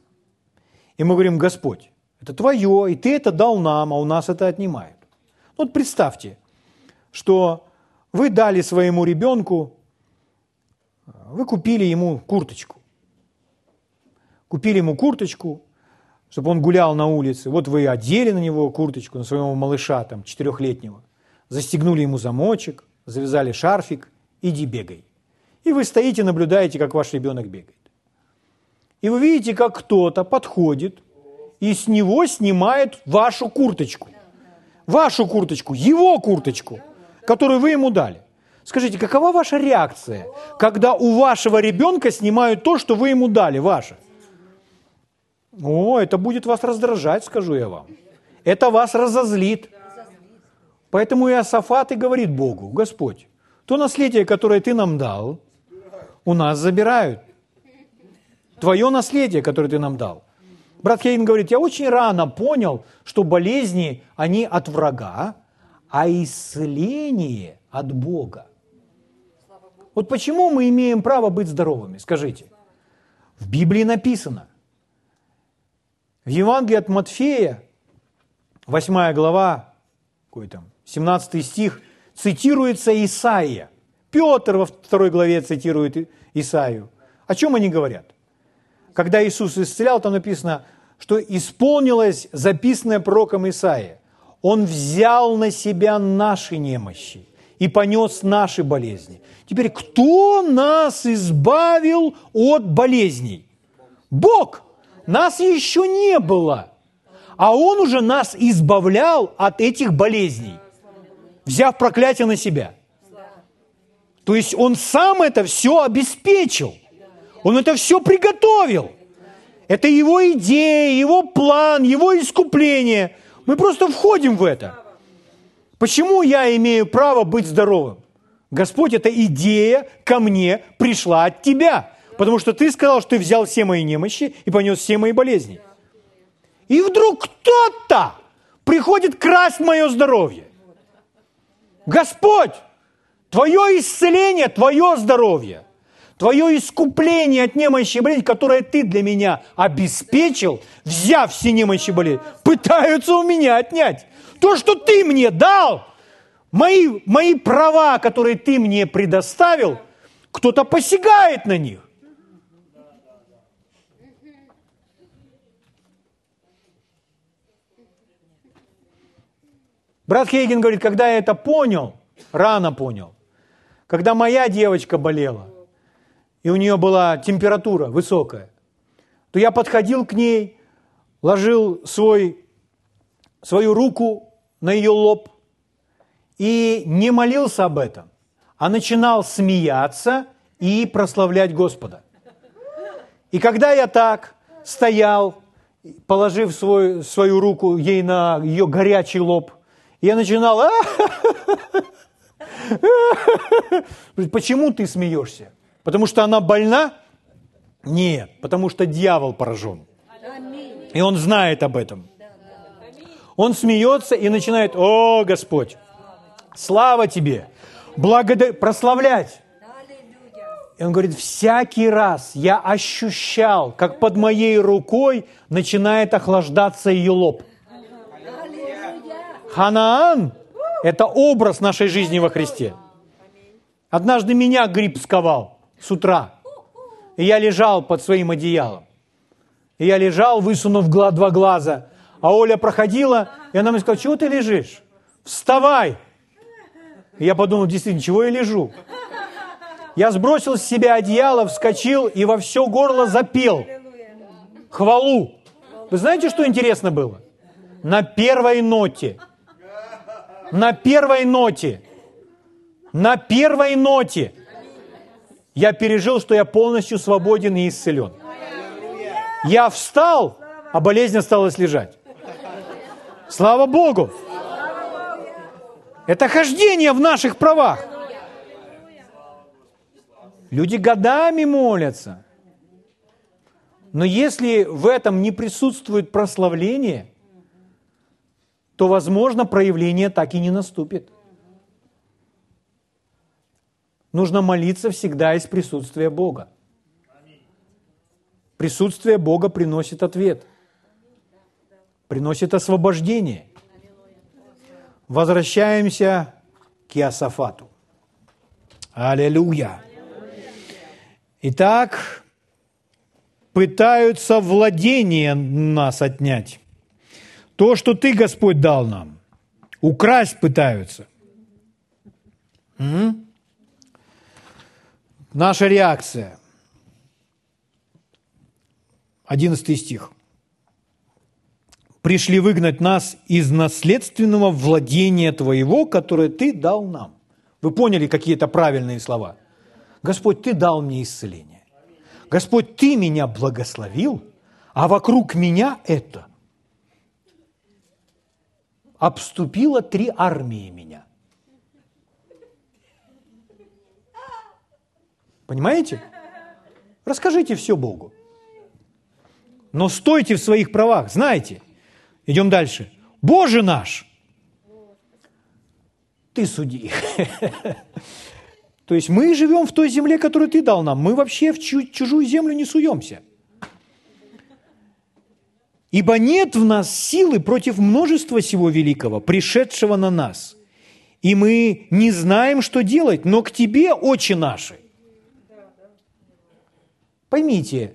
И мы говорим, Господь, это твое, и ты это дал нам, а у нас это отнимают. Ну, вот представьте, что вы дали своему ребенку, вы купили ему курточку. Купили ему курточку, чтобы он гулял на улице. Вот вы одели на него курточку, на своего малыша, там, четырехлетнего, застегнули ему замочек, завязали шарфик, иди бегай. И вы стоите, наблюдаете, как ваш ребенок бегает. И вы видите, как кто-то подходит и с него снимает вашу курточку. Вашу курточку, его курточку, которую вы ему дали. Скажите, какова ваша реакция, когда у вашего ребенка снимают то, что вы ему дали, ваше? О, это будет вас раздражать, скажу я вам. это вас разозлит. Поэтому Иосафат и говорит Богу, Господь, то наследие, которое Ты нам дал, у нас забирают. Твое наследие, которое Ты нам дал. Брат Хейн говорит, я очень рано понял, что болезни, они от врага, а исцеление от Бога. Вот почему мы имеем право быть здоровыми, скажите? В Библии написано. В Евангелии от Матфея, 8 глава, какой там, 17 стих, цитируется Исаия. Петр во второй главе цитирует Исаию. О чем они говорят? Когда Иисус исцелял, там написано, что исполнилось записанное пророком Исаия. Он взял на себя наши немощи и понес наши болезни. Теперь, кто нас избавил от болезней? Бог. Нас еще не было. А Он уже нас избавлял от этих болезней, взяв проклятие на себя. То есть Он сам это все обеспечил. Он это все приготовил. Это Его идея, Его план, Его искупление. Мы просто входим в это. Почему я имею право быть здоровым? Господь, эта идея ко мне пришла от Тебя. Потому что Ты сказал, что Ты взял все мои немощи и понес все мои болезни. И вдруг кто-то приходит красть мое здоровье. Господь, Твое исцеление, Твое здоровье, Твое искупление от немощи и болезни, которое Ты для меня обеспечил, взяв все немощи и болезни, пытаются у меня отнять. То, что ты мне дал, мои, мои права, которые ты мне предоставил, кто-то посягает на них. Брат Хейген говорит, когда я это понял, рано понял, когда моя девочка болела, и у нее была температура высокая, то я подходил к ней, ложил свой, свою руку на ее лоб и не молился об этом, а начинал смеяться и прославлять Господа. И когда я так стоял, положив свой, свою руку ей на ее горячий лоб, я начинал, почему ты смеешься? Потому что она больна? Нет, потому что дьявол поражен. И он знает об этом. Он смеется и начинает, о, Господь, слава Тебе, благодар... прославлять. И он говорит, всякий раз я ощущал, как под моей рукой начинает охлаждаться ее лоб. Ханаан – это образ нашей жизни во Христе. Однажды меня грипп сковал с утра, и я лежал под своим одеялом. И я лежал, высунув два глаза, а Оля проходила, и она мне сказала, чего ты лежишь? Вставай! И я подумал, действительно, чего я лежу? Я сбросил с себя одеяло, вскочил и во все горло запел. Хвалу. Вы знаете, что интересно было? На первой ноте. На первой ноте. На первой ноте. Я пережил, что я полностью свободен и исцелен. Я встал, а болезнь осталась лежать. Слава Богу! Это хождение в наших правах. Люди годами молятся. Но если в этом не присутствует прославление, то, возможно, проявление так и не наступит. Нужно молиться всегда из присутствия Бога. Присутствие Бога приносит ответ – приносит освобождение. Возвращаемся к Иосафату. Аллилуйя. Итак, пытаются владение нас отнять. То, что Ты, Господь, дал нам. Украсть пытаются. Наша реакция. Одиннадцатый стих пришли выгнать нас из наследственного владения Твоего, которое Ты дал нам. Вы поняли какие-то правильные слова? Господь, Ты дал мне исцеление. Господь, Ты меня благословил, а вокруг меня это. обступило три армии меня. Понимаете? Расскажите все Богу. Но стойте в своих правах, знаете. Идем дальше. Боже наш, ты суди. То есть мы живем в той земле, которую ты дал нам. Мы вообще в чужую землю не суемся. Ибо нет в нас силы против множества всего великого, пришедшего на нас. И мы не знаем, что делать, но к Тебе, очи наши. Поймите,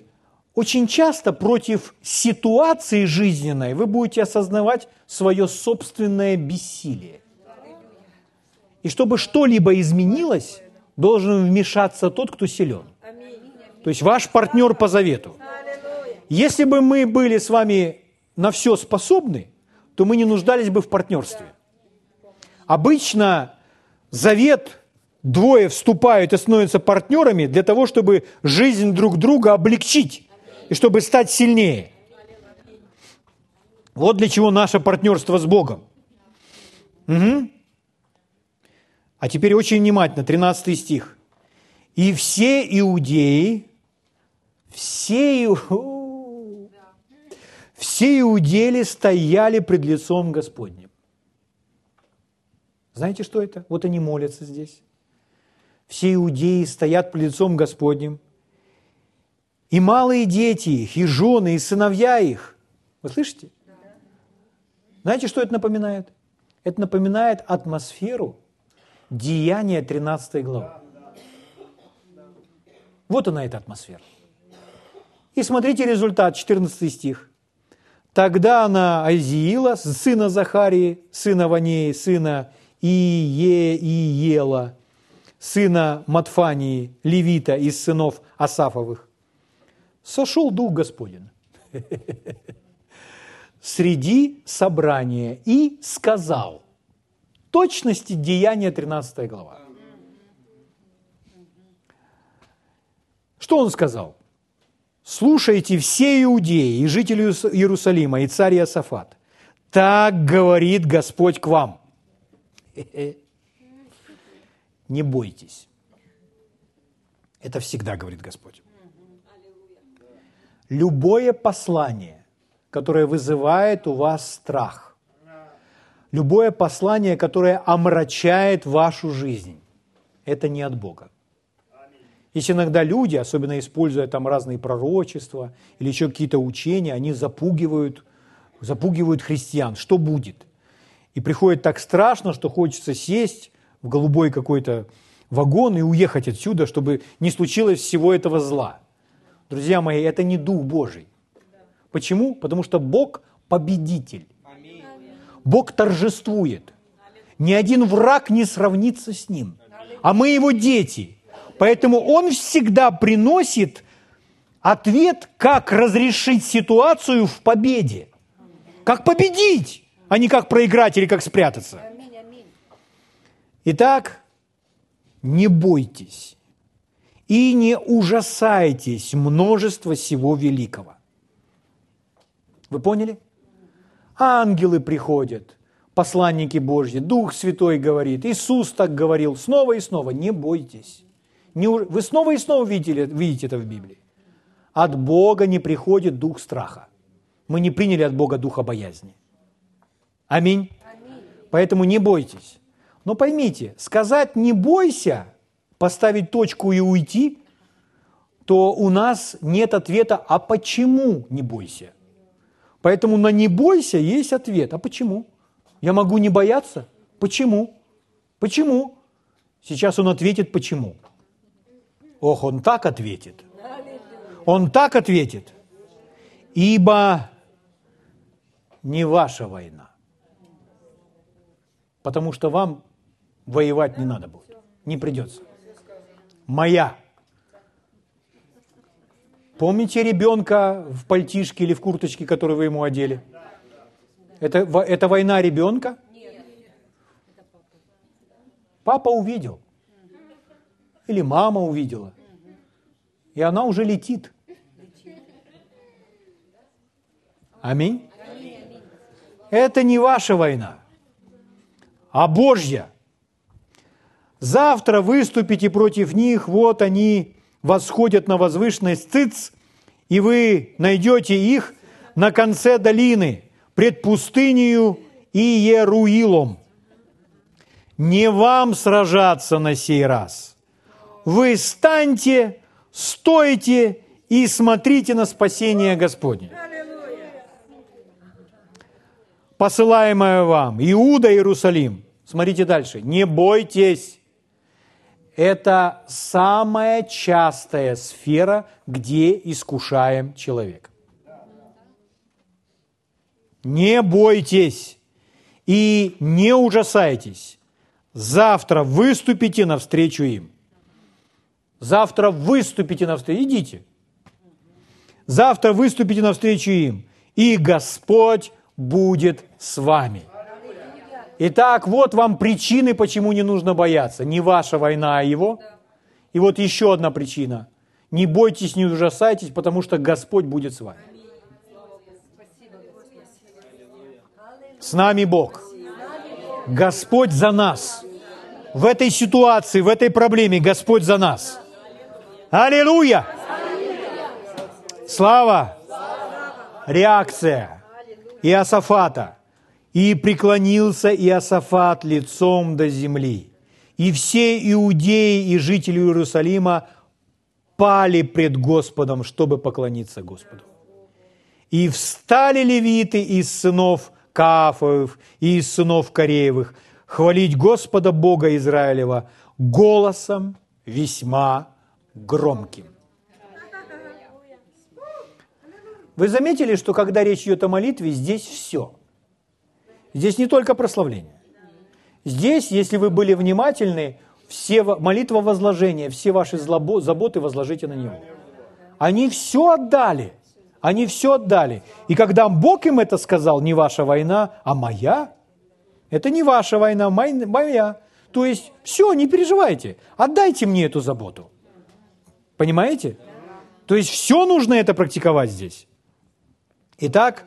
очень часто против ситуации жизненной вы будете осознавать свое собственное бессилие. И чтобы что-либо изменилось, должен вмешаться тот, кто силен. То есть ваш партнер по завету. Если бы мы были с вами на все способны, то мы не нуждались бы в партнерстве. Обычно завет двое вступают и становятся партнерами для того, чтобы жизнь друг друга облегчить и чтобы стать сильнее. Вот для чего наше партнерство с Богом. Угу. А теперь очень внимательно, 13 стих. «И все иудеи, все все иудеи стояли пред лицом Господним. Знаете, что это? Вот они молятся здесь. Все иудеи стоят пред лицом Господним. И малые дети их, и жены, и сыновья их. Вы слышите? Знаете, что это напоминает? Это напоминает атмосферу Деяния 13 главы. Вот она, эта атмосфера. И смотрите результат, 14 стих. Тогда она Азиила, сына Захарии, сына Ванеи, сына Ие, Иела, сына Матфании, Левита из сынов Асафовых. Сошел Дух Господень среди собрания и сказал, точности Деяния 13 глава. Что он сказал? слушайте все иудеи и жители Иерусалима, и царь Иосафат. Так говорит Господь к вам. Не бойтесь. Это всегда говорит Господь. Любое послание, которое вызывает у вас страх, любое послание, которое омрачает вашу жизнь, это не от Бога. Есть иногда люди, особенно используя там разные пророчества или еще какие-то учения, они запугивают, запугивают христиан. Что будет? И приходит так страшно, что хочется сесть в голубой какой-то вагон и уехать отсюда, чтобы не случилось всего этого зла. Друзья мои, это не Дух Божий. Почему? Потому что Бог победитель. Бог торжествует. Ни один враг не сравнится с Ним. А мы Его дети – Поэтому он всегда приносит ответ, как разрешить ситуацию в победе. Как победить, а не как проиграть или как спрятаться. Итак, не бойтесь и не ужасайтесь множества всего великого. Вы поняли? Ангелы приходят, посланники Божьи, Дух Святой говорит, Иисус так говорил снова и снова. Не бойтесь. Вы снова и снова видите, видите это в Библии. От Бога не приходит дух страха. Мы не приняли от Бога духа боязни. Аминь. Аминь. Поэтому не бойтесь. Но поймите, сказать «не бойся», поставить точку и уйти, то у нас нет ответа «а почему не бойся?». Поэтому на «не бойся» есть ответ «а почему?». Я могу не бояться? Почему? Почему? Сейчас он ответит «почему?». Ох, он так ответит. Он так ответит. Ибо не ваша война. Потому что вам воевать не надо будет. Не придется. Моя. Помните ребенка в пальтишке или в курточке, которую вы ему одели? Это, это война ребенка? Папа увидел или мама увидела. И она уже летит. Аминь. Это не ваша война. а Божья. Завтра выступите против них, вот они восходят на возвышенность Циц, и вы найдете их на конце долины, пред пустынею Еруилом. Не вам сражаться на сей раз. Вы станьте, стойте и смотрите на спасение Господне. Посылаемое вам, Иуда, Иерусалим. Смотрите дальше. Не бойтесь. Это самая частая сфера, где искушаем человека. Не бойтесь и не ужасайтесь. Завтра выступите навстречу им. Завтра выступите навстречу. Идите. Завтра выступите навстречу им. И Господь будет с вами. Итак, вот вам причины, почему не нужно бояться. Не ваша война, а его. И вот еще одна причина. Не бойтесь, не ужасайтесь, потому что Господь будет с вами. С нами Бог. Господь за нас. В этой ситуации, в этой проблеме Господь за нас. Аллилуйя! Слава! Реакция Иосафата. «И преклонился Иосафат лицом до земли, и все иудеи и жители Иерусалима пали пред Господом, чтобы поклониться Господу. И встали левиты из сынов Каафовых и из сынов Кореевых хвалить Господа Бога Израилева голосом весьма громким. Вы заметили, что когда речь идет о молитве, здесь все. Здесь не только прославление. Здесь, если вы были внимательны, все молитва возложения, все ваши заботы возложите на Него. Они все отдали. Они все отдали. И когда Бог им это сказал, не ваша война, а моя, это не ваша война, моя. То есть, все, не переживайте, отдайте мне эту заботу. Понимаете? То есть, все нужно это практиковать здесь. Итак,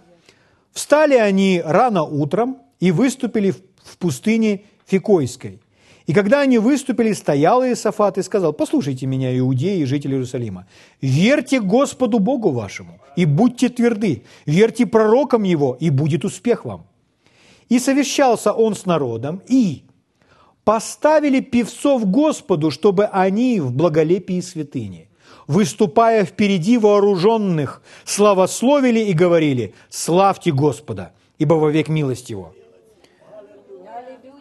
встали они рано утром и выступили в пустыне Фикойской – и когда они выступили, стоял Иосафат и сказал, послушайте меня, иудеи и жители Иерусалима, верьте Господу Богу вашему и будьте тверды, верьте пророкам Его, и будет успех вам. И совещался он с народом, и поставили певцов Господу, чтобы они в благолепии святыни, выступая впереди вооруженных, славословили и говорили, славьте Господа, ибо вовек милость Его.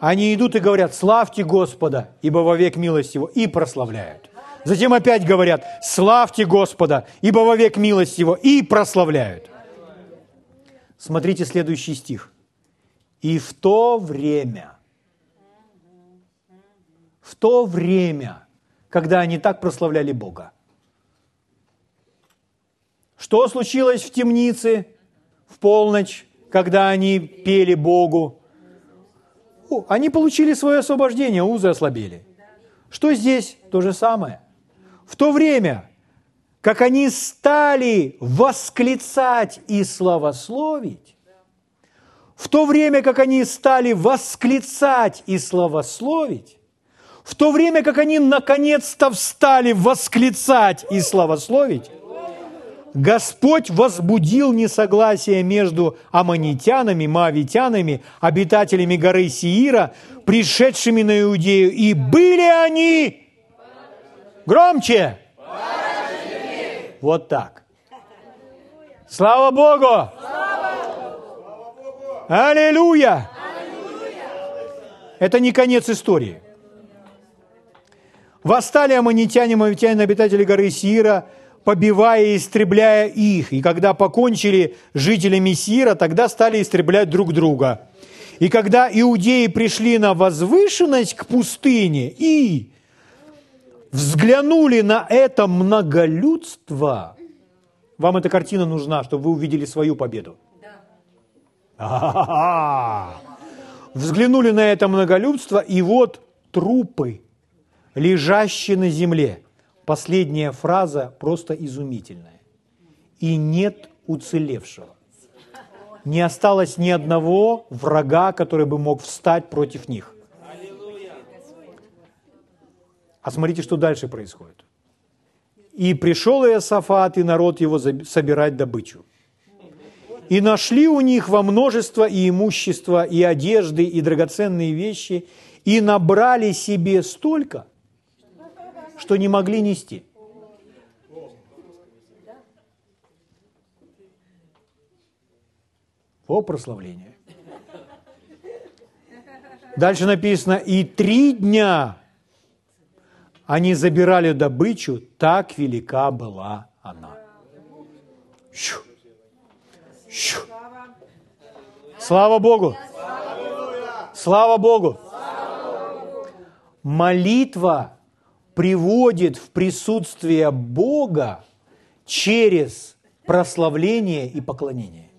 Они идут и говорят, славьте Господа, ибо вовек милость Его, и прославляют. Затем опять говорят, славьте Господа, ибо вовек милость Его, и прославляют. Смотрите следующий стих. И в то время, в то время, когда они так прославляли Бога, что случилось в темнице в полночь, когда они пели Богу? они получили свое освобождение, узы ослабели. Что здесь? То же самое. В то время, как они стали восклицать и славословить, в то время, как они стали восклицать и славословить, в то время, как они наконец-то встали восклицать и славословить, Господь возбудил несогласие между аммонитянами, маавитянами, обитателями горы Сиира, пришедшими на Иудею, и были они громче. Вот так. Слава Богу! Аллилуйя! Это не конец истории. Восстали аммонитяне, мавитяне, обитатели горы Сиира – побивая и истребляя их. И когда покончили жителями Сира, тогда стали истреблять друг друга. И когда иудеи пришли на возвышенность к пустыне и взглянули на это многолюдство, вам эта картина нужна, чтобы вы увидели свою победу. Да. Взглянули на это многолюдство, и вот трупы, лежащие на земле – Последняя фраза просто изумительная. И нет уцелевшего. не осталось ни одного врага, который бы мог встать против них. А смотрите, что дальше происходит. «И пришел Иосафат, и народ его собирать добычу. И нашли у них во множество и имущество, и одежды, и драгоценные вещи, и набрали себе столько, что не могли нести». О, прославление. Дальше написано, и три дня они забирали добычу, так велика была она. Щу. Щу. Слава Богу! Слава Богу! Молитва приводит в присутствие Бога через прославление и поклонение.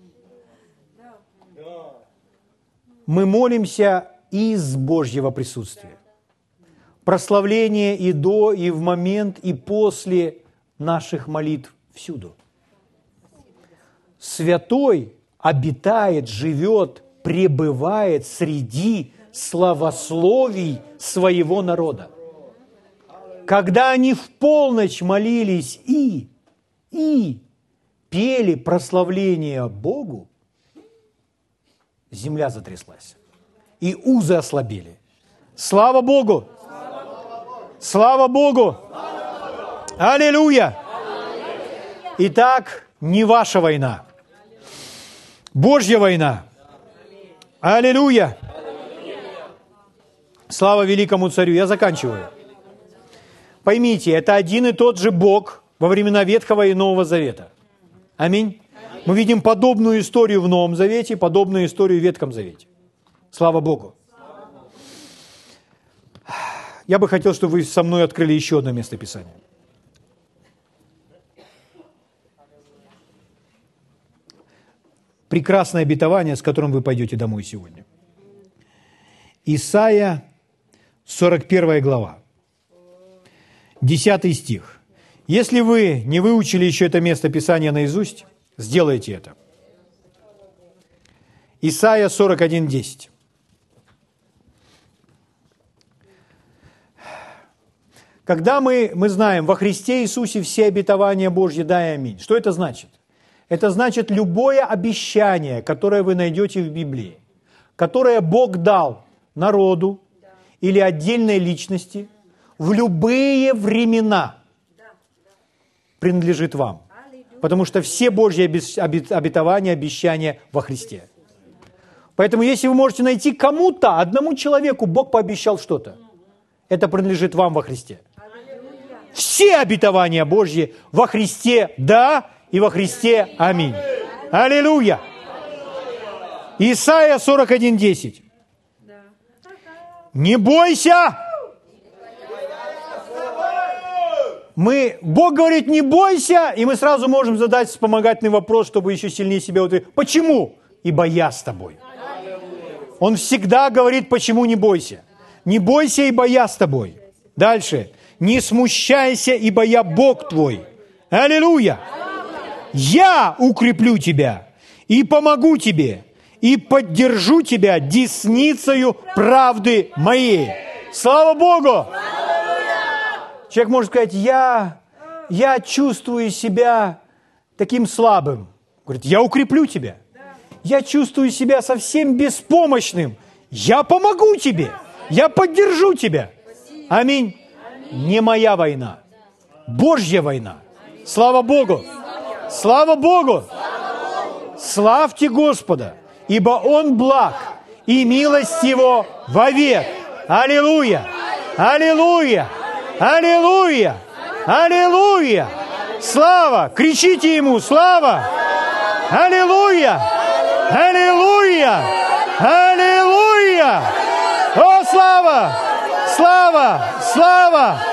Мы молимся из Божьего присутствия прославление и до, и в момент, и после наших молитв всюду. Святой обитает, живет, пребывает среди славословий своего народа. Когда они в полночь молились и, и пели прославление Богу, земля затряслась, и узы ослабели. Слава Богу! Слава Богу! Аллилуйя! Итак, не ваша война. Божья война. Аллилуйя! Слава великому царю. Я заканчиваю. Поймите, это один и тот же Бог во времена Ветхого и Нового Завета. Аминь. Мы видим подобную историю в Новом Завете, подобную историю в Ветхом Завете. Слава Богу. Я бы хотел, чтобы вы со мной открыли еще одно место Писания. Прекрасное обетование, с которым вы пойдете домой сегодня. Исайя, 41 глава, 10 стих. Если вы не выучили еще это место Писания наизусть, сделайте это. Исайя 41, 10. Когда мы, мы знаем, во Христе Иисусе все обетования Божьи, да и аминь. Что это значит? Это значит любое обещание, которое вы найдете в Библии, которое Бог дал народу или отдельной личности в любые времена принадлежит вам. Потому что все Божьи обетования, обещания во Христе. Поэтому если вы можете найти кому-то, одному человеку Бог пообещал что-то, это принадлежит вам во Христе все обетования Божьи во Христе «да» и во Христе «аминь». Аллилуйя! Исайя 41.10. Не бойся! Мы, Бог говорит, не бойся, и мы сразу можем задать вспомогательный вопрос, чтобы еще сильнее себя утвердить. Почему? Ибо я с тобой. Он всегда говорит, почему не бойся. Не бойся, ибо я с тобой. Дальше не смущайся, ибо я Бог твой. Аллилуйя! Я укреплю тебя и помогу тебе, и поддержу тебя десницею правды моей. Слава Богу! Человек может сказать, я, я чувствую себя таким слабым. Говорит, я укреплю тебя. Я чувствую себя совсем беспомощным. Я помогу тебе. Я поддержу тебя. Аминь не моя война, Божья война. Слава Богу! Слава Богу! Славьте Господа, ибо Он благ, и милость Его вовек. Аллилуйя! Аллилуйя! Аллилуйя! Аллилуйя! Слава! Кричите Ему! Слава! Аллилуйя! Аллилуйя! Аллилуйя! О, слава! Слава! Слава!